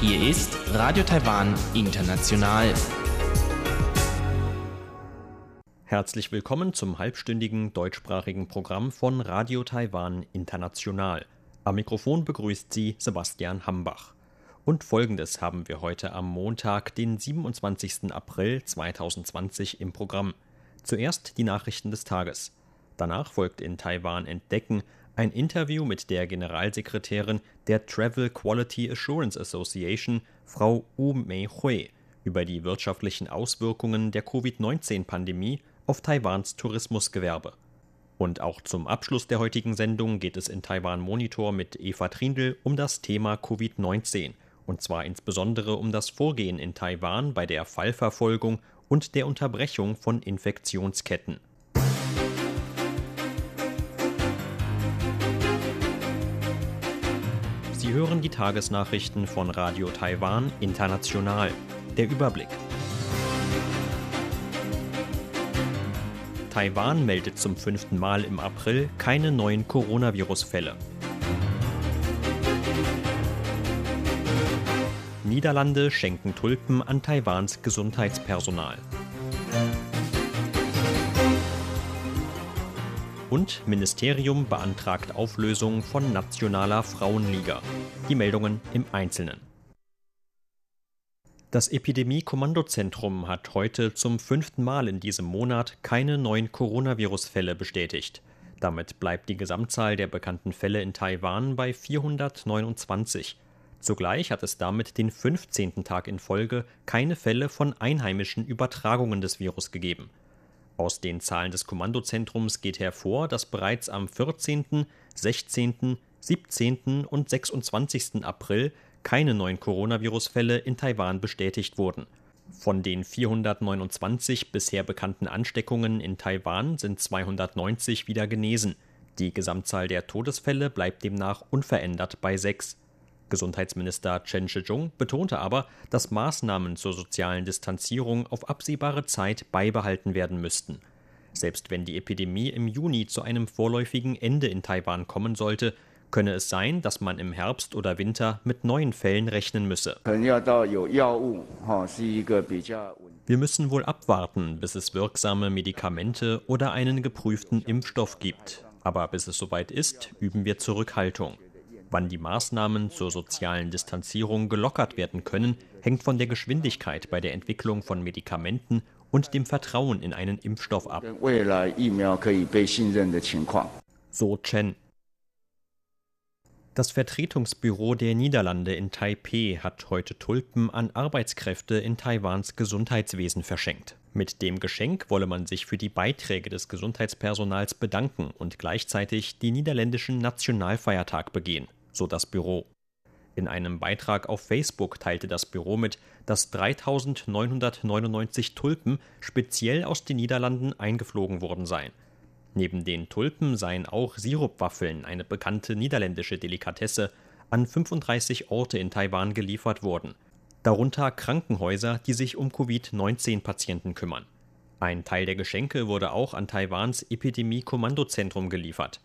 Hier ist Radio Taiwan International. Herzlich willkommen zum halbstündigen deutschsprachigen Programm von Radio Taiwan International. Am Mikrofon begrüßt Sie Sebastian Hambach. Und folgendes haben wir heute am Montag, den 27. April 2020 im Programm. Zuerst die Nachrichten des Tages. Danach folgt in Taiwan Entdecken ein Interview mit der Generalsekretärin der Travel Quality Assurance Association, Frau Wu Mei-Hui, über die wirtschaftlichen Auswirkungen der Covid-19-Pandemie auf Taiwans Tourismusgewerbe. Und auch zum Abschluss der heutigen Sendung geht es in Taiwan Monitor mit Eva Trindl um das Thema Covid-19 und zwar insbesondere um das Vorgehen in Taiwan bei der Fallverfolgung und der Unterbrechung von Infektionsketten. Sie hören die Tagesnachrichten von Radio Taiwan International. Der Überblick. Taiwan meldet zum fünften Mal im April keine neuen Coronavirus-Fälle. Niederlande schenken Tulpen an Taiwans Gesundheitspersonal. Und Ministerium beantragt Auflösung von Nationaler Frauenliga. Die Meldungen im Einzelnen. Das Epidemie-Kommandozentrum hat heute zum fünften Mal in diesem Monat keine neuen Coronavirus-Fälle bestätigt. Damit bleibt die Gesamtzahl der bekannten Fälle in Taiwan bei 429. Zugleich hat es damit den 15. Tag in Folge keine Fälle von einheimischen Übertragungen des Virus gegeben. Aus den Zahlen des Kommandozentrums geht hervor, dass bereits am 14., 16., 17. und 26. April keine neuen Coronavirus-Fälle in Taiwan bestätigt wurden. Von den 429 bisher bekannten Ansteckungen in Taiwan sind 290 wieder genesen. Die Gesamtzahl der Todesfälle bleibt demnach unverändert bei sechs. Gesundheitsminister Chen Shih-chung betonte aber, dass Maßnahmen zur sozialen Distanzierung auf absehbare Zeit beibehalten werden müssten. Selbst wenn die Epidemie im Juni zu einem vorläufigen Ende in Taiwan kommen sollte, könne es sein, dass man im Herbst oder Winter mit neuen Fällen rechnen müsse. Wir müssen wohl abwarten, bis es wirksame Medikamente oder einen geprüften Impfstoff gibt. Aber bis es soweit ist, üben wir Zurückhaltung. Wann die Maßnahmen zur sozialen Distanzierung gelockert werden können, hängt von der Geschwindigkeit bei der Entwicklung von Medikamenten und dem Vertrauen in einen Impfstoff ab. So Chen. Das Vertretungsbüro der Niederlande in Taipeh hat heute Tulpen an Arbeitskräfte in Taiwans Gesundheitswesen verschenkt. Mit dem Geschenk wolle man sich für die Beiträge des Gesundheitspersonals bedanken und gleichzeitig die niederländischen Nationalfeiertag begehen, so das Büro. In einem Beitrag auf Facebook teilte das Büro mit, dass 3999 Tulpen speziell aus den Niederlanden eingeflogen worden seien. Neben den Tulpen seien auch Sirupwaffeln, eine bekannte niederländische Delikatesse, an 35 Orte in Taiwan geliefert worden. Darunter Krankenhäuser, die sich um Covid-19-Patienten kümmern. Ein Teil der Geschenke wurde auch an Taiwans Epidemie-Kommandozentrum geliefert.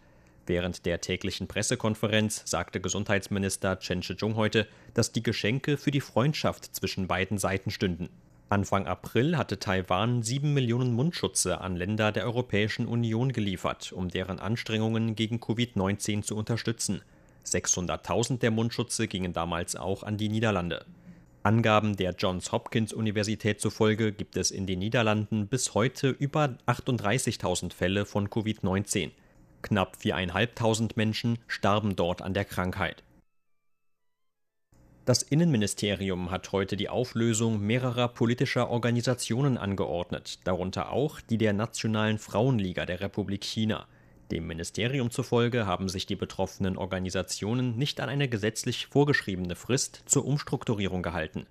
Während der täglichen Pressekonferenz sagte Gesundheitsminister Chen Shih-chung heute, dass die Geschenke für die Freundschaft zwischen beiden Seiten stünden. Anfang April hatte Taiwan sieben Millionen Mundschutze an Länder der Europäischen Union geliefert, um deren Anstrengungen gegen Covid-19 zu unterstützen. 600.000 der Mundschutze gingen damals auch an die Niederlande. Angaben der Johns Hopkins Universität zufolge gibt es in den Niederlanden bis heute über 38.000 Fälle von Covid-19. Knapp 4.500 Menschen starben dort an der Krankheit. Das Innenministerium hat heute die Auflösung mehrerer politischer Organisationen angeordnet, darunter auch die der Nationalen Frauenliga der Republik China. Dem Ministerium zufolge haben sich die betroffenen Organisationen nicht an eine gesetzlich vorgeschriebene Frist zur Umstrukturierung gehalten.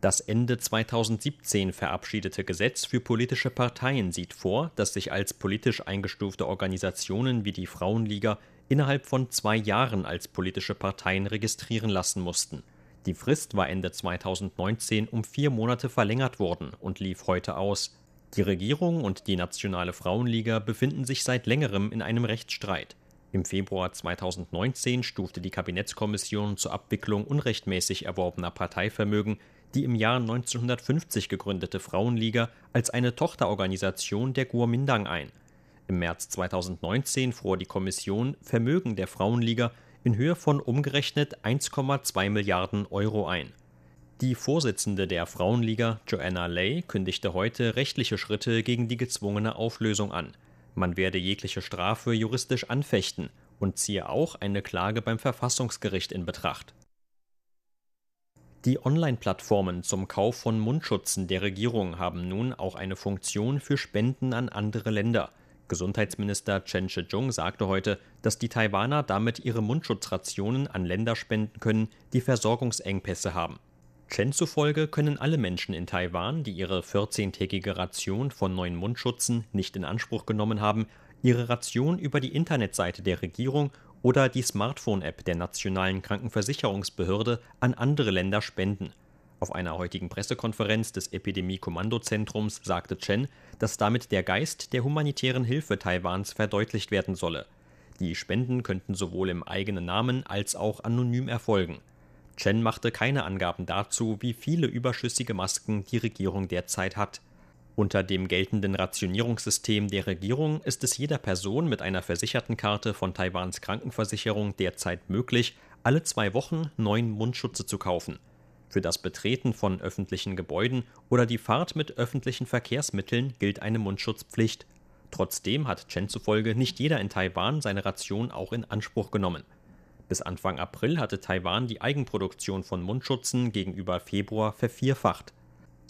Das Ende 2017 verabschiedete Gesetz für politische Parteien sieht vor, dass sich als politisch eingestufte Organisationen wie die Frauenliga innerhalb von zwei Jahren als politische Parteien registrieren lassen mussten. Die Frist war Ende 2019 um vier Monate verlängert worden und lief heute aus. Die Regierung und die Nationale Frauenliga befinden sich seit längerem in einem Rechtsstreit. Im Februar 2019 stufte die Kabinettskommission zur Abwicklung unrechtmäßig erworbener Parteivermögen die im Jahr 1950 gegründete Frauenliga als eine Tochterorganisation der Guomindang ein. Im März 2019 fror die Kommission Vermögen der Frauenliga in Höhe von umgerechnet 1,2 Milliarden Euro ein. Die Vorsitzende der Frauenliga, Joanna Lay, kündigte heute rechtliche Schritte gegen die gezwungene Auflösung an. Man werde jegliche Strafe juristisch anfechten und ziehe auch eine Klage beim Verfassungsgericht in Betracht. Die Online-Plattformen zum Kauf von Mundschutzen der Regierung haben nun auch eine Funktion für Spenden an andere Länder. Gesundheitsminister Chen Shih-chung sagte heute, dass die Taiwaner damit ihre Mundschutzrationen an Länder spenden können, die Versorgungsengpässe haben. Chen zufolge können alle Menschen in Taiwan, die ihre 14-tägige Ration von neuen Mundschutzen nicht in Anspruch genommen haben, ihre Ration über die Internetseite der Regierung oder die Smartphone-App der Nationalen Krankenversicherungsbehörde an andere Länder spenden. Auf einer heutigen Pressekonferenz des Epidemie-Kommandozentrums sagte Chen, dass damit der Geist der humanitären Hilfe Taiwans verdeutlicht werden solle. Die Spenden könnten sowohl im eigenen Namen als auch anonym erfolgen. Chen machte keine Angaben dazu, wie viele überschüssige Masken die Regierung derzeit hat. Unter dem geltenden Rationierungssystem der Regierung ist es jeder Person mit einer versicherten Karte von Taiwans Krankenversicherung derzeit möglich, alle zwei Wochen neun Mundschutze zu kaufen. Für das Betreten von öffentlichen Gebäuden oder die Fahrt mit öffentlichen Verkehrsmitteln gilt eine Mundschutzpflicht. Trotzdem hat Chen zufolge nicht jeder in Taiwan seine Ration auch in Anspruch genommen. Bis Anfang April hatte Taiwan die Eigenproduktion von Mundschutzen gegenüber Februar vervierfacht.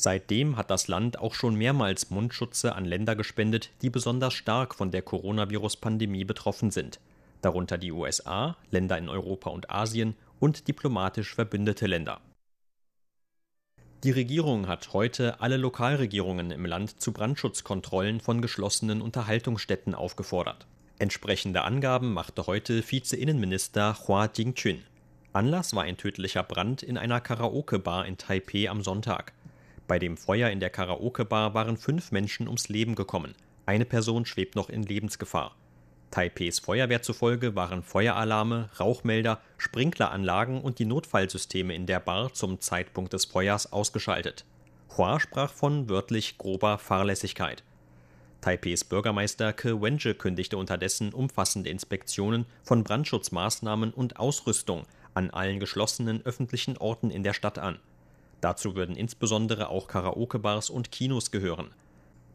Seitdem hat das Land auch schon mehrmals Mundschutze an Länder gespendet, die besonders stark von der Coronavirus-Pandemie betroffen sind, darunter die USA, Länder in Europa und Asien und diplomatisch verbündete Länder. Die Regierung hat heute alle Lokalregierungen im Land zu Brandschutzkontrollen von geschlossenen Unterhaltungsstätten aufgefordert. Entsprechende Angaben machte heute Vize-Innenminister Hua Jingqun. Anlass war ein tödlicher Brand in einer Karaoke-Bar in Taipeh am Sonntag. Bei dem Feuer in der Karaoke-Bar waren fünf Menschen ums Leben gekommen. Eine Person schwebt noch in Lebensgefahr. Taipehs Feuerwehr zufolge waren Feueralarme, Rauchmelder, Sprinkleranlagen und die Notfallsysteme in der Bar zum Zeitpunkt des Feuers ausgeschaltet. Hua sprach von wörtlich grober Fahrlässigkeit. Taipehs Bürgermeister Ke Wenje kündigte unterdessen umfassende Inspektionen von Brandschutzmaßnahmen und Ausrüstung an allen geschlossenen öffentlichen Orten in der Stadt an. Dazu würden insbesondere auch Karaoke-Bars und Kinos gehören.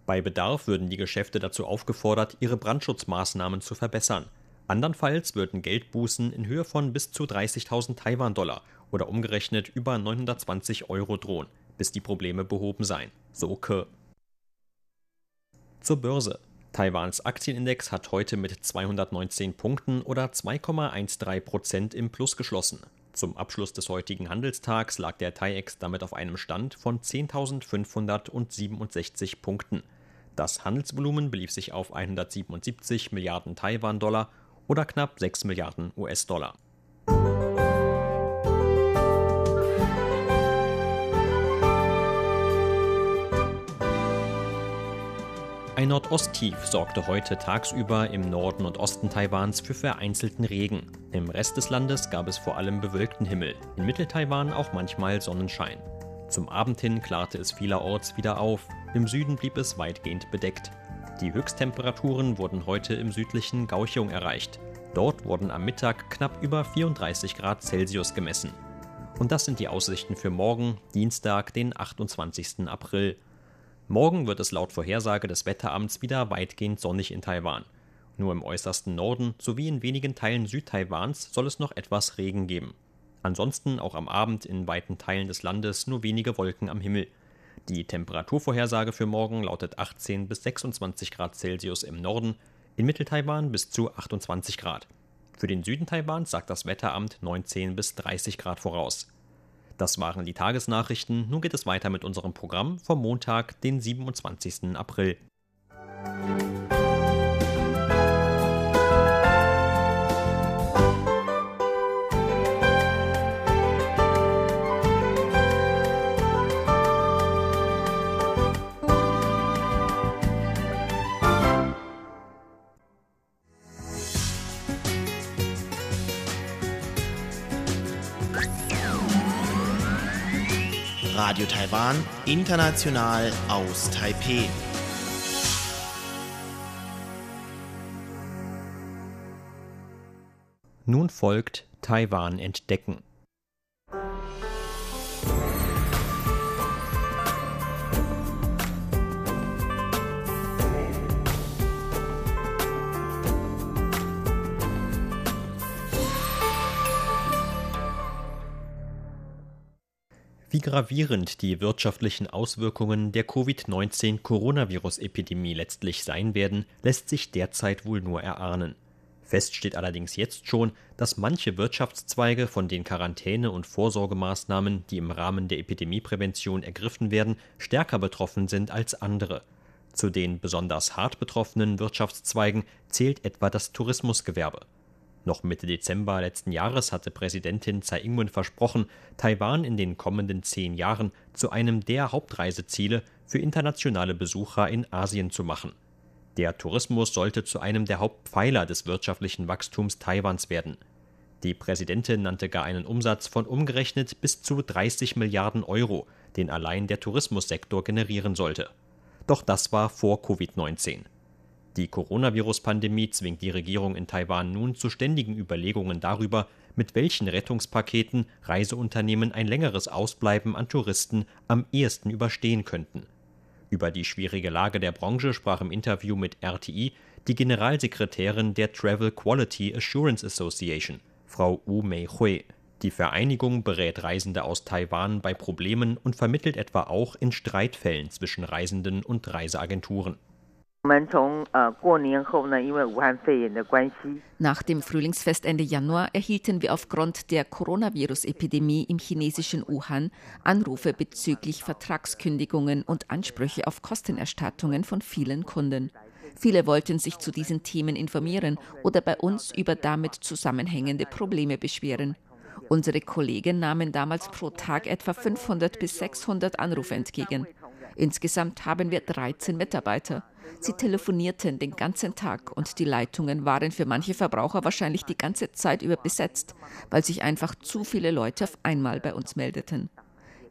Bei Bedarf würden die Geschäfte dazu aufgefordert, ihre Brandschutzmaßnahmen zu verbessern. Andernfalls würden Geldbußen in Höhe von bis zu 30.000 Taiwan-Dollar oder umgerechnet über 920 Euro drohen, bis die Probleme behoben seien. So Ke. Zur Börse. Taiwans Aktienindex hat heute mit 219 Punkten oder 2,13 Prozent im Plus geschlossen. Zum Abschluss des heutigen Handelstags lag der TAIEX damit auf einem Stand von 10.567 Punkten. Das Handelsvolumen belief sich auf 177 Milliarden Taiwan-Dollar oder knapp 6 Milliarden US-Dollar. Ein Nordosttief sorgte heute tagsüber im Norden und Osten Taiwans für vereinzelten Regen. Im Rest des Landes gab es vor allem bewölkten Himmel, in Mitteltaiwan auch manchmal Sonnenschein. Zum Abend hin klarte es vielerorts wieder auf, im Süden blieb es weitgehend bedeckt. Die Höchsttemperaturen wurden heute im südlichen Gauchung erreicht. Dort wurden am Mittag knapp über 34 Grad Celsius gemessen. Und das sind die Aussichten für morgen, Dienstag, den 28. April. Morgen wird es laut Vorhersage des Wetteramts wieder weitgehend sonnig in Taiwan. Nur im äußersten Norden sowie in wenigen Teilen Südtaiwans soll es noch etwas Regen geben. Ansonsten auch am Abend in weiten Teilen des Landes nur wenige Wolken am Himmel. Die Temperaturvorhersage für morgen lautet 18 bis 26 Grad Celsius im Norden, in Mitteltaiwan bis zu 28 Grad. Für den Süden Taiwans sagt das Wetteramt 19 bis 30 Grad voraus. Das waren die Tagesnachrichten. Nun geht es weiter mit unserem Programm vom Montag, den 27. April. Radio Taiwan, international aus Taipeh. Nun folgt Taiwan entdecken. Gravierend die wirtschaftlichen Auswirkungen der Covid-19-Coronavirus-Epidemie letztlich sein werden, lässt sich derzeit wohl nur erahnen. Fest steht allerdings jetzt schon, dass manche Wirtschaftszweige von den Quarantäne- und Vorsorgemaßnahmen, die im Rahmen der Epidemieprävention ergriffen werden, stärker betroffen sind als andere. Zu den besonders hart betroffenen Wirtschaftszweigen zählt etwa das Tourismusgewerbe. Noch Mitte Dezember letzten Jahres hatte Präsidentin Tsai Ing-wen versprochen, Taiwan in den kommenden zehn Jahren zu einem der Hauptreiseziele für internationale Besucher in Asien zu machen. Der Tourismus sollte zu einem der Hauptpfeiler des wirtschaftlichen Wachstums Taiwans werden. Die Präsidentin nannte gar einen Umsatz von umgerechnet bis zu 30 Milliarden Euro, den allein der Tourismussektor generieren sollte. Doch das war vor Covid-19. Die Coronavirus-Pandemie zwingt die Regierung in Taiwan nun zu ständigen Überlegungen darüber, mit welchen Rettungspaketen Reiseunternehmen ein längeres Ausbleiben an Touristen am ehesten überstehen könnten. Über die schwierige Lage der Branche sprach im Interview mit RTI die Generalsekretärin der Travel Quality Assurance Association, Frau Wu Mei-hui. Die Vereinigung berät Reisende aus Taiwan bei Problemen und vermittelt etwa auch in Streitfällen zwischen Reisenden und Reiseagenturen. Nach dem Frühlingsfest Ende Januar erhielten wir aufgrund der Coronavirus-Epidemie im chinesischen Wuhan Anrufe bezüglich Vertragskündigungen und Ansprüche auf Kostenerstattungen von vielen Kunden. Viele wollten sich zu diesen Themen informieren oder bei uns über damit zusammenhängende Probleme beschweren. Unsere Kollegen nahmen damals pro Tag etwa 500 bis 600 Anrufe entgegen. Insgesamt haben wir 13 Mitarbeiter. Sie telefonierten den ganzen Tag und die Leitungen waren für manche Verbraucher wahrscheinlich die ganze Zeit über besetzt, weil sich einfach zu viele Leute auf einmal bei uns meldeten.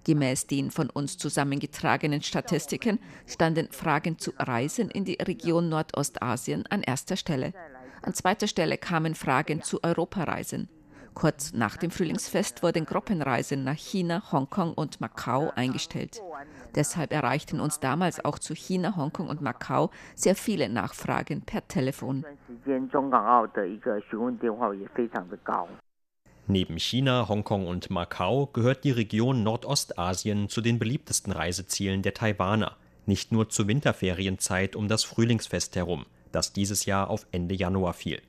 Gemäß den von uns zusammengetragenen Statistiken standen Fragen zu Reisen in die Region Nordostasien an erster Stelle. An zweiter Stelle kamen Fragen zu Europareisen. Kurz nach dem Frühlingsfest wurden Gruppenreisen nach China, Hongkong und Macau eingestellt. Deshalb erreichten uns damals auch zu China, Hongkong und Macau sehr viele Nachfragen per Telefon. Neben China, Hongkong und Macau gehört die Region Nordostasien zu den beliebtesten Reisezielen der Taiwaner, nicht nur zur Winterferienzeit um das Frühlingsfest herum, das dieses Jahr auf Ende Januar fiel.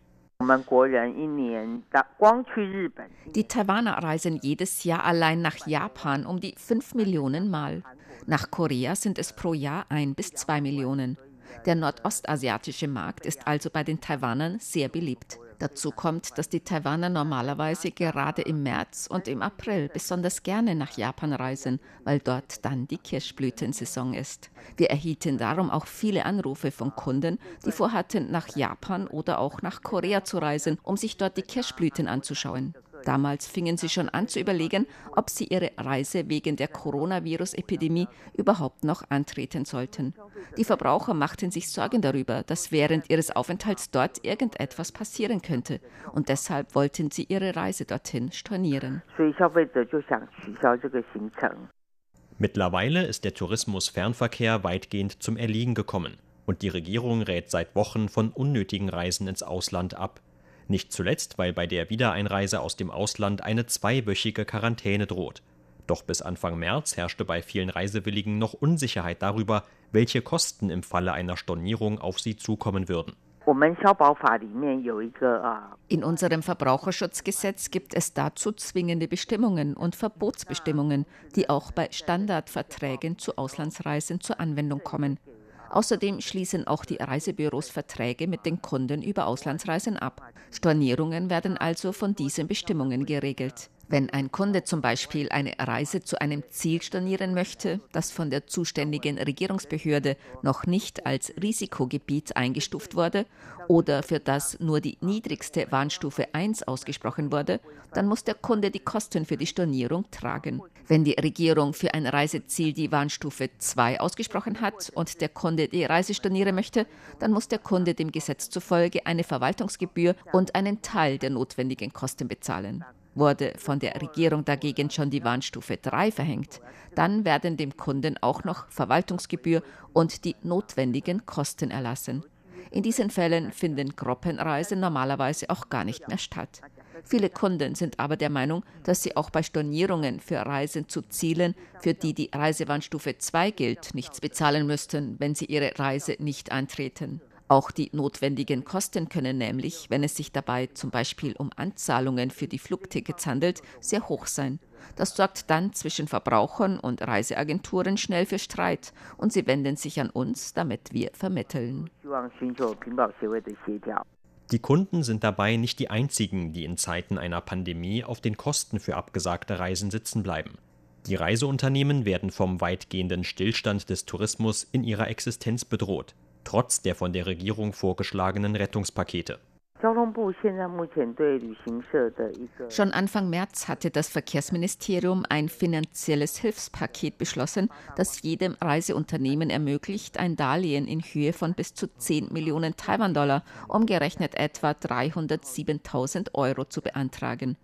Die Taiwaner reisen jedes Jahr allein nach Japan um die 5 Millionen Mal. Nach Korea sind es pro Jahr ein bis zwei Millionen. Der nordostasiatische Markt ist also bei den Taiwanern sehr beliebt. Dazu kommt, dass die Taiwaner normalerweise gerade im März und im April besonders gerne nach Japan reisen, weil dort dann die Kirschblütensaison ist. Wir erhielten darum auch viele Anrufe von Kunden, die vorhatten, nach Japan oder auch nach Korea zu reisen, um sich dort die Kirschblüten anzuschauen. Damals fingen sie schon an zu überlegen, ob sie ihre Reise wegen der Coronavirus-Epidemie überhaupt noch antreten sollten. Die Verbraucher machten sich Sorgen darüber, dass während ihres Aufenthalts dort irgendetwas passieren könnte. Und deshalb wollten sie ihre Reise dorthin stornieren. Mittlerweile ist der Tourismusfernverkehr weitgehend zum Erliegen gekommen. Und die Regierung rät seit Wochen von unnötigen Reisen ins Ausland ab. Nicht zuletzt, weil bei der Wiedereinreise aus dem Ausland eine zweiwöchige Quarantäne droht. Doch bis Anfang März herrschte bei vielen Reisewilligen noch Unsicherheit darüber, welche Kosten im Falle einer Stornierung auf sie zukommen würden. In unserem Verbraucherschutzgesetz gibt es dazu zwingende Bestimmungen und Verbotsbestimmungen, die auch bei Standardverträgen zu Auslandsreisen zur Anwendung kommen. Außerdem schließen auch die Reisebüros Verträge mit den Kunden über Auslandsreisen ab. Stornierungen werden also von diesen Bestimmungen geregelt. Wenn ein Kunde zum Beispiel eine Reise zu einem Ziel stornieren möchte, das von der zuständigen Regierungsbehörde noch nicht als Risikogebiet eingestuft wurde oder für das nur die niedrigste Warnstufe 1 ausgesprochen wurde, dann muss der Kunde die Kosten für die Stornierung tragen. Wenn die Regierung für ein Reiseziel die Warnstufe 2 ausgesprochen hat und der Kunde die Reise stornieren möchte, dann muss der Kunde dem Gesetz zufolge eine Verwaltungsgebühr und einen Teil der notwendigen Kosten bezahlen. Wurde von der Regierung dagegen schon die Warnstufe 3 verhängt, dann werden dem Kunden auch noch Verwaltungsgebühr und die notwendigen Kosten erlassen. In diesen Fällen finden Gruppenreisen normalerweise auch gar nicht mehr statt. Viele Kunden sind aber der Meinung, dass sie auch bei Stornierungen für Reisen zu Zielen, für die die Reisewarnstufe 2 gilt, nichts bezahlen müssten, wenn sie ihre Reise nicht antreten. Auch die notwendigen Kosten können nämlich, wenn es sich dabei zum Beispiel um Anzahlungen für die Flugtickets handelt, sehr hoch sein. Das sorgt dann zwischen Verbrauchern und Reiseagenturen schnell für Streit und sie wenden sich an uns, damit wir vermitteln. Die Kunden sind dabei nicht die einzigen, die in Zeiten einer Pandemie auf den Kosten für abgesagte Reisen sitzen bleiben. Die Reiseunternehmen werden vom weitgehenden Stillstand des Tourismus in ihrer Existenz bedroht trotz der von der Regierung vorgeschlagenen Rettungspakete. Schon Anfang März hatte das Verkehrsministerium ein finanzielles Hilfspaket beschlossen, das jedem Reiseunternehmen ermöglicht, ein Darlehen in Höhe von bis zu 10 Millionen Taiwan-Dollar, umgerechnet etwa 307.000 Euro, zu beantragen.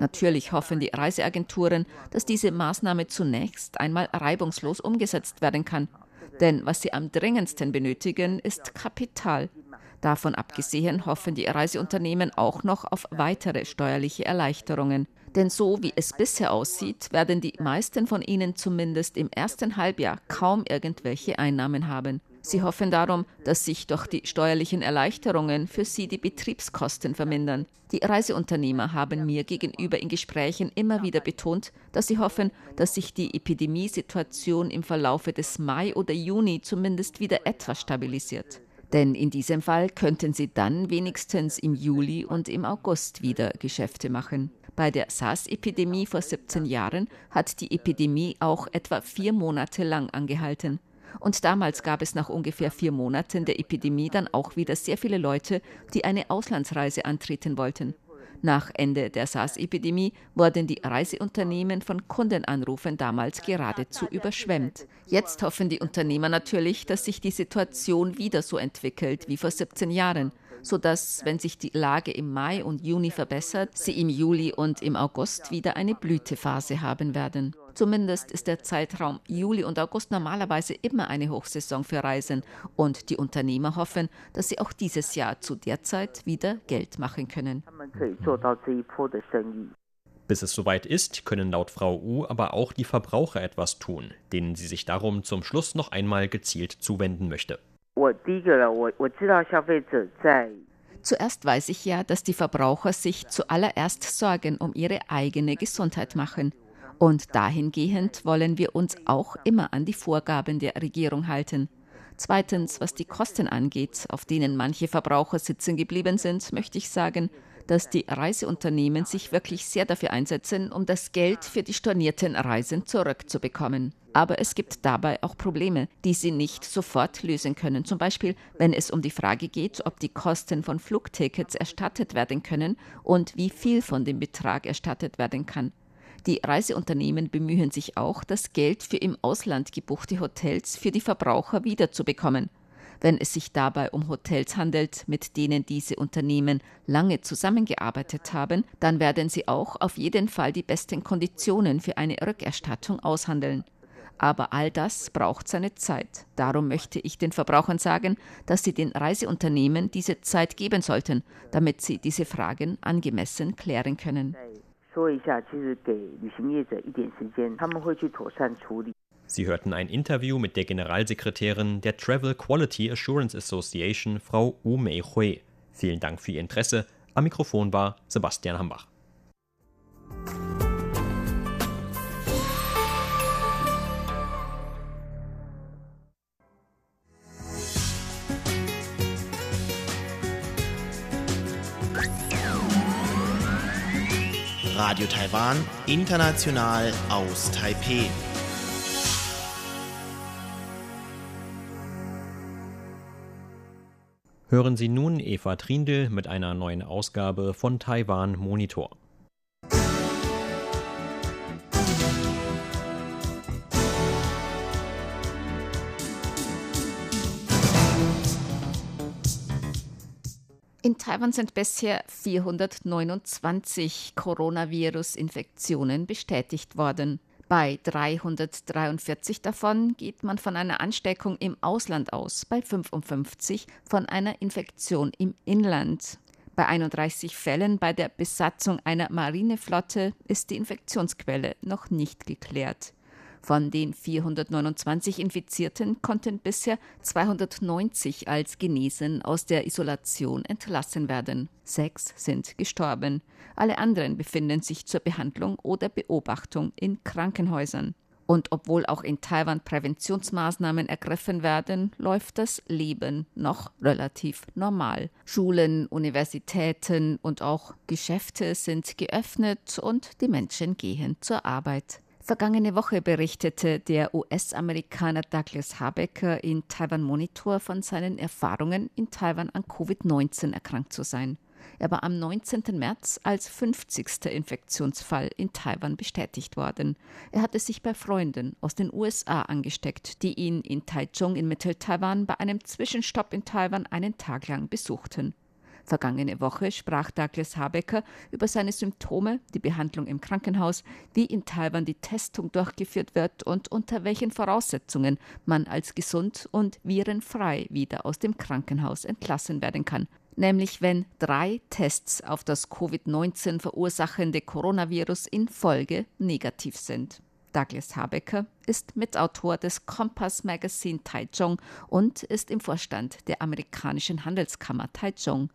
Natürlich hoffen die Reiseagenturen, dass diese Maßnahme zunächst einmal reibungslos umgesetzt werden kann. Denn was sie am dringendsten benötigen, ist Kapital. Davon abgesehen hoffen die Reiseunternehmen auch noch auf weitere steuerliche Erleichterungen. Denn so wie es bisher aussieht, werden die meisten von ihnen zumindest im ersten Halbjahr kaum irgendwelche Einnahmen haben. Sie hoffen darum, dass sich durch die steuerlichen Erleichterungen für sie die Betriebskosten vermindern. Die Reiseunternehmer haben mir gegenüber in Gesprächen immer wieder betont, dass sie hoffen, dass sich die Epidemiesituation im Verlaufe des Mai oder Juni zumindest wieder etwas stabilisiert. Denn in diesem Fall könnten sie dann wenigstens im Juli und im August wieder Geschäfte machen. Bei der SARS-Epidemie vor 17 Jahren hat die Epidemie auch etwa vier Monate lang angehalten. Und damals gab es nach ungefähr vier Monaten der Epidemie dann auch wieder sehr viele Leute, die eine Auslandsreise antreten wollten. Nach Ende der SARS-Epidemie wurden die Reiseunternehmen von Kundenanrufen damals geradezu überschwemmt. Jetzt hoffen die Unternehmer natürlich, dass sich die Situation wieder so entwickelt wie vor 17 Jahren sodass, wenn sich die Lage im Mai und Juni verbessert, sie im Juli und im August wieder eine Blütephase haben werden. Zumindest ist der Zeitraum Juli und August normalerweise immer eine Hochsaison für Reisen und die Unternehmer hoffen, dass sie auch dieses Jahr zu der Zeit wieder Geld machen können. Bis es soweit ist, können laut Frau U aber auch die Verbraucher etwas tun, denen sie sich darum zum Schluss noch einmal gezielt zuwenden möchte. Zuerst weiß ich ja, dass die Verbraucher sich zuallererst Sorgen um ihre eigene Gesundheit machen. Und dahingehend wollen wir uns auch immer an die Vorgaben der Regierung halten. Zweitens, was die Kosten angeht, auf denen manche Verbraucher sitzen geblieben sind, möchte ich sagen, dass die Reiseunternehmen sich wirklich sehr dafür einsetzen, um das Geld für die stornierten Reisen zurückzubekommen. Aber es gibt dabei auch Probleme, die sie nicht sofort lösen können. Zum Beispiel, wenn es um die Frage geht, ob die Kosten von Flugtickets erstattet werden können und wie viel von dem Betrag erstattet werden kann. Die Reiseunternehmen bemühen sich auch, das Geld für im Ausland gebuchte Hotels für die Verbraucher wiederzubekommen. Wenn es sich dabei um Hotels handelt, mit denen diese Unternehmen lange zusammengearbeitet haben, dann werden sie auch auf jeden Fall die besten Konditionen für eine Rückerstattung aushandeln. Aber all das braucht seine Zeit. Darum möchte ich den Verbrauchern sagen, dass sie den Reiseunternehmen diese Zeit geben sollten, damit sie diese Fragen angemessen klären können. Sie hörten ein Interview mit der Generalsekretärin der Travel Quality Assurance Association, Frau Wu Mei Hui. Vielen Dank für Ihr Interesse. Am Mikrofon war Sebastian Hambach. Radio Taiwan, international aus Taipeh. Hören Sie nun Eva Trindl mit einer neuen Ausgabe von Taiwan Monitor. In Taiwan sind bisher 429 Coronavirus-Infektionen bestätigt worden. Bei 343 davon geht man von einer Ansteckung im Ausland aus, bei 55 von einer Infektion im Inland. Bei 31 Fällen bei der Besatzung einer Marineflotte ist die Infektionsquelle noch nicht geklärt. Von den 429 Infizierten konnten bisher 290 als genesen aus der Isolation entlassen werden. Sechs sind gestorben. Alle anderen befinden sich zur Behandlung oder Beobachtung in Krankenhäusern. Und obwohl auch in Taiwan Präventionsmaßnahmen ergriffen werden, läuft das Leben noch relativ normal. Schulen, Universitäten und auch Geschäfte sind geöffnet und die Menschen gehen zur Arbeit. Vergangene Woche berichtete der US-Amerikaner Douglas Habecker in Taiwan Monitor von seinen Erfahrungen, in Taiwan an Covid-19 erkrankt zu sein. Er war am 19. März als 50. Infektionsfall in Taiwan bestätigt worden. Er hatte sich bei Freunden aus den USA angesteckt, die ihn in Taichung in Mittel-Taiwan bei einem Zwischenstopp in Taiwan einen Tag lang besuchten. Vergangene Woche sprach Douglas Habecker über seine Symptome, die Behandlung im Krankenhaus, wie in Taiwan die Testung durchgeführt wird und unter welchen Voraussetzungen man als gesund und virenfrei wieder aus dem Krankenhaus entlassen werden kann. Nämlich wenn drei Tests auf das Covid-19 verursachende Coronavirus in Folge negativ sind. Douglas Habecker ist Mitautor des Compass Magazine Taichung und ist im Vorstand der amerikanischen Handelskammer Taichung.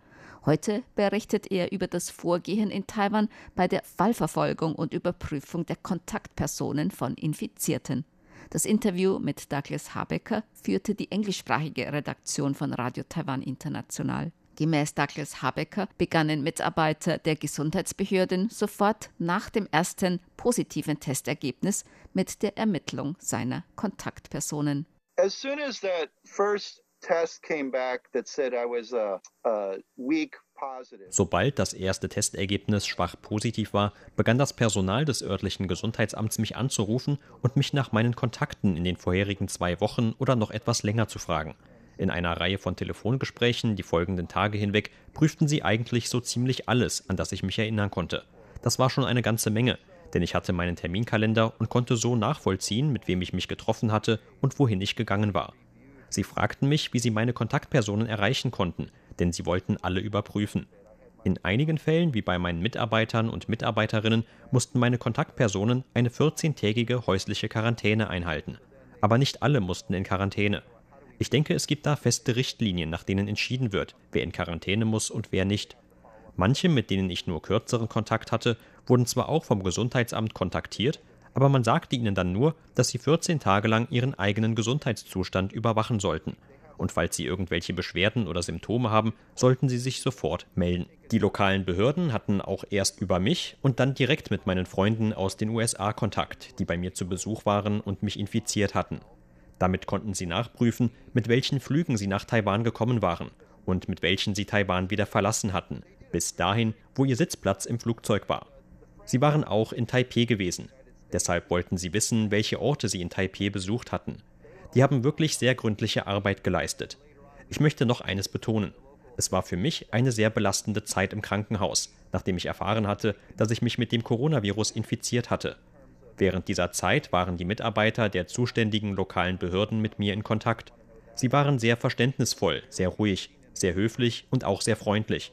Heute berichtet er über das Vorgehen in Taiwan bei der Fallverfolgung und Überprüfung der Kontaktpersonen von Infizierten. Das Interview mit Douglas Habecker führte die englischsprachige Redaktion von Radio Taiwan International. Gemäß Douglas Habecker begannen Mitarbeiter der Gesundheitsbehörden sofort nach dem ersten positiven Testergebnis mit der Ermittlung seiner Kontaktpersonen. As soon as that first Sobald das erste Testergebnis schwach positiv war, begann das Personal des örtlichen Gesundheitsamts mich anzurufen und mich nach meinen Kontakten in den vorherigen zwei Wochen oder noch etwas länger zu fragen. In einer Reihe von Telefongesprächen die folgenden Tage hinweg prüften sie eigentlich so ziemlich alles, an das ich mich erinnern konnte. Das war schon eine ganze Menge, denn ich hatte meinen Terminkalender und konnte so nachvollziehen, mit wem ich mich getroffen hatte und wohin ich gegangen war. Sie fragten mich, wie sie meine Kontaktpersonen erreichen konnten, denn sie wollten alle überprüfen. In einigen Fällen, wie bei meinen Mitarbeitern und Mitarbeiterinnen, mussten meine Kontaktpersonen eine 14-tägige häusliche Quarantäne einhalten. Aber nicht alle mussten in Quarantäne. Ich denke, es gibt da feste Richtlinien, nach denen entschieden wird, wer in Quarantäne muss und wer nicht. Manche, mit denen ich nur kürzeren Kontakt hatte, wurden zwar auch vom Gesundheitsamt kontaktiert, aber man sagte ihnen dann nur, dass sie 14 Tage lang ihren eigenen Gesundheitszustand überwachen sollten. Und falls sie irgendwelche Beschwerden oder Symptome haben, sollten sie sich sofort melden. Die lokalen Behörden hatten auch erst über mich und dann direkt mit meinen Freunden aus den USA Kontakt, die bei mir zu Besuch waren und mich infiziert hatten. Damit konnten sie nachprüfen, mit welchen Flügen sie nach Taiwan gekommen waren und mit welchen sie Taiwan wieder verlassen hatten, bis dahin, wo ihr Sitzplatz im Flugzeug war. Sie waren auch in Taipeh gewesen, Deshalb wollten sie wissen, welche Orte sie in Taipeh besucht hatten. Die haben wirklich sehr gründliche Arbeit geleistet. Ich möchte noch eines betonen. Es war für mich eine sehr belastende Zeit im Krankenhaus, nachdem ich erfahren hatte, dass ich mich mit dem Coronavirus infiziert hatte. Während dieser Zeit waren die Mitarbeiter der zuständigen lokalen Behörden mit mir in Kontakt. Sie waren sehr verständnisvoll, sehr ruhig, sehr höflich und auch sehr freundlich.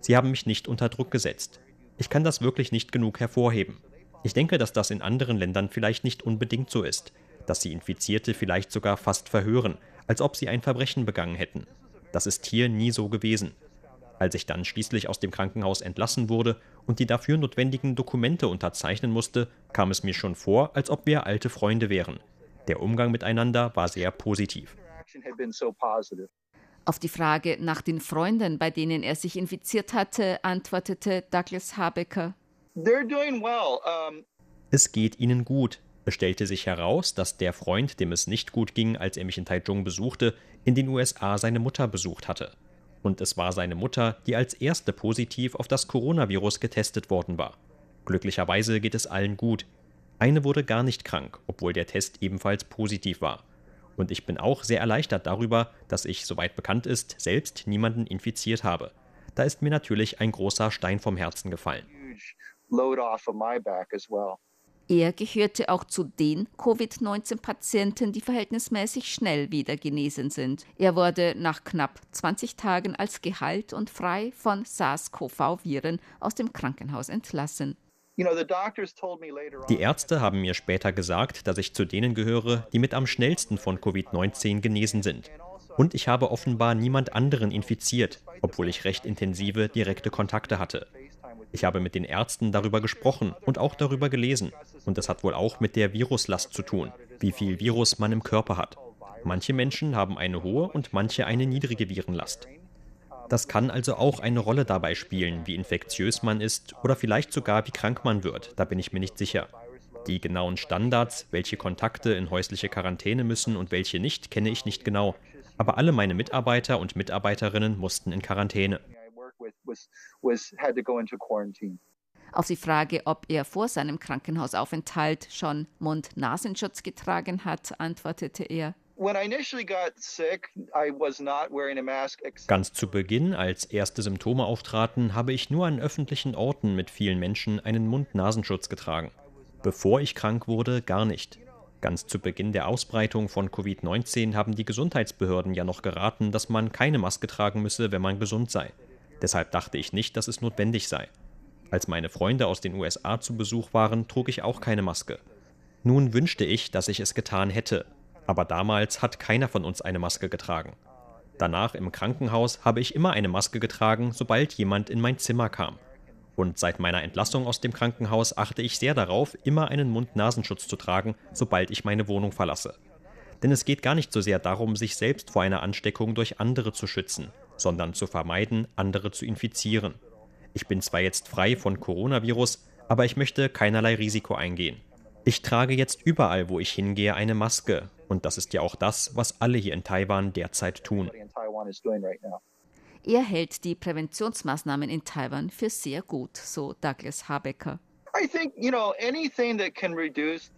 Sie haben mich nicht unter Druck gesetzt. Ich kann das wirklich nicht genug hervorheben. Ich denke, dass das in anderen Ländern vielleicht nicht unbedingt so ist, dass sie Infizierte vielleicht sogar fast verhören, als ob sie ein Verbrechen begangen hätten. Das ist hier nie so gewesen. Als ich dann schließlich aus dem Krankenhaus entlassen wurde und die dafür notwendigen Dokumente unterzeichnen musste, kam es mir schon vor, als ob wir alte Freunde wären. Der Umgang miteinander war sehr positiv. Auf die Frage nach den Freunden, bei denen er sich infiziert hatte, antwortete Douglas Habecker They're doing well. Um, es geht ihnen gut. Es stellte sich heraus, dass der Freund, dem es nicht gut ging, als er mich in Taichung besuchte, in den USA seine Mutter besucht hatte. Und es war seine Mutter, die als erste positiv auf das Coronavirus getestet worden war. Glücklicherweise geht es allen gut. Eine wurde gar nicht krank, obwohl der Test ebenfalls positiv war. Und ich bin auch sehr erleichtert darüber, dass ich, soweit bekannt ist, selbst niemanden infiziert habe. Da ist mir natürlich ein großer Stein vom Herzen gefallen. Er gehörte auch zu den Covid-19-Patienten, die verhältnismäßig schnell wieder genesen sind. Er wurde nach knapp 20 Tagen als geheilt und frei von SARS-CoV-Viren aus dem Krankenhaus entlassen. Die Ärzte haben mir später gesagt, dass ich zu denen gehöre, die mit am schnellsten von Covid-19 genesen sind. Und ich habe offenbar niemand anderen infiziert, obwohl ich recht intensive direkte Kontakte hatte. Ich habe mit den Ärzten darüber gesprochen und auch darüber gelesen. Und das hat wohl auch mit der Viruslast zu tun, wie viel Virus man im Körper hat. Manche Menschen haben eine hohe und manche eine niedrige Virenlast. Das kann also auch eine Rolle dabei spielen, wie infektiös man ist oder vielleicht sogar wie krank man wird, da bin ich mir nicht sicher. Die genauen Standards, welche Kontakte in häusliche Quarantäne müssen und welche nicht, kenne ich nicht genau. Aber alle meine Mitarbeiter und Mitarbeiterinnen mussten in Quarantäne. Auf die Frage, ob er vor seinem Krankenhausaufenthalt schon Mund-Nasenschutz getragen hat, antwortete er, Ganz zu Beginn, als erste Symptome auftraten, habe ich nur an öffentlichen Orten mit vielen Menschen einen Mund-Nasenschutz getragen. Bevor ich krank wurde, gar nicht. Ganz zu Beginn der Ausbreitung von Covid-19 haben die Gesundheitsbehörden ja noch geraten, dass man keine Maske tragen müsse, wenn man gesund sei. Deshalb dachte ich nicht, dass es notwendig sei. Als meine Freunde aus den USA zu Besuch waren, trug ich auch keine Maske. Nun wünschte ich, dass ich es getan hätte, aber damals hat keiner von uns eine Maske getragen. Danach im Krankenhaus habe ich immer eine Maske getragen, sobald jemand in mein Zimmer kam. Und seit meiner Entlassung aus dem Krankenhaus achte ich sehr darauf, immer einen Mund-Nasenschutz zu tragen, sobald ich meine Wohnung verlasse. Denn es geht gar nicht so sehr darum, sich selbst vor einer Ansteckung durch andere zu schützen, sondern zu vermeiden, andere zu infizieren. Ich bin zwar jetzt frei von Coronavirus, aber ich möchte keinerlei Risiko eingehen. Ich trage jetzt überall, wo ich hingehe, eine Maske. Und das ist ja auch das, was alle hier in Taiwan derzeit tun. Er hält die Präventionsmaßnahmen in Taiwan für sehr gut, so Douglas Habecker.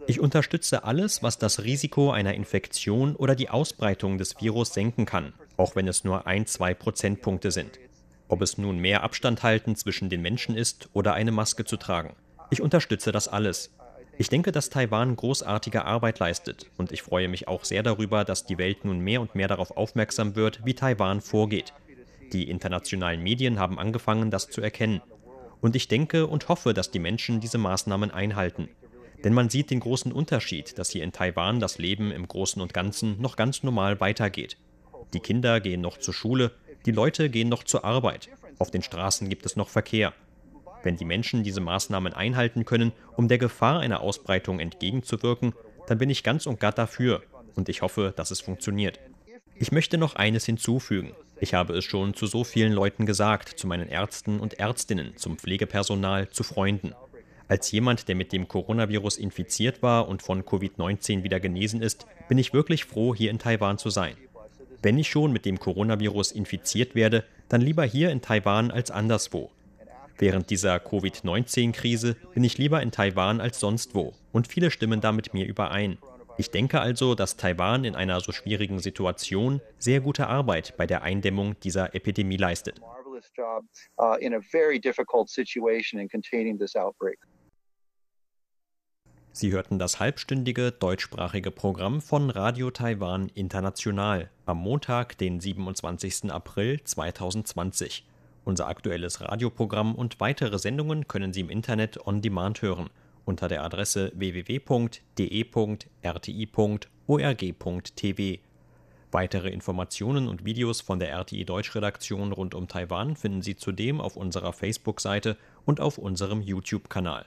Ich unterstütze alles, was das Risiko einer Infektion oder die Ausbreitung des Virus senken kann, auch wenn es nur ein, zwei Prozentpunkte sind. Ob es nun mehr Abstand halten zwischen den Menschen ist oder eine Maske zu tragen. Ich unterstütze das alles. Ich denke, dass Taiwan großartige Arbeit leistet und ich freue mich auch sehr darüber, dass die Welt nun mehr und mehr darauf aufmerksam wird, wie Taiwan vorgeht. Die internationalen Medien haben angefangen, das zu erkennen. Und ich denke und hoffe, dass die Menschen diese Maßnahmen einhalten. Denn man sieht den großen Unterschied, dass hier in Taiwan das Leben im Großen und Ganzen noch ganz normal weitergeht. Die Kinder gehen noch zur Schule, die Leute gehen noch zur Arbeit, auf den Straßen gibt es noch Verkehr. Wenn die Menschen diese Maßnahmen einhalten können, um der Gefahr einer Ausbreitung entgegenzuwirken, dann bin ich ganz und gar dafür und ich hoffe, dass es funktioniert. Ich möchte noch eines hinzufügen. Ich habe es schon zu so vielen Leuten gesagt, zu meinen Ärzten und Ärztinnen, zum Pflegepersonal, zu Freunden. Als jemand, der mit dem Coronavirus infiziert war und von Covid-19 wieder genesen ist, bin ich wirklich froh, hier in Taiwan zu sein. Wenn ich schon mit dem Coronavirus infiziert werde, dann lieber hier in Taiwan als anderswo. Während dieser Covid-19-Krise bin ich lieber in Taiwan als sonst wo und viele stimmen da mit mir überein. Ich denke also, dass Taiwan in einer so schwierigen Situation sehr gute Arbeit bei der Eindämmung dieser Epidemie leistet. Sie hörten das halbstündige deutschsprachige Programm von Radio Taiwan International am Montag, den 27. April 2020. Unser aktuelles Radioprogramm und weitere Sendungen können Sie im Internet on demand hören unter der Adresse www.de.rti.org.tv. Weitere Informationen und Videos von der RTI Deutschredaktion rund um Taiwan finden Sie zudem auf unserer Facebook-Seite und auf unserem YouTube-Kanal.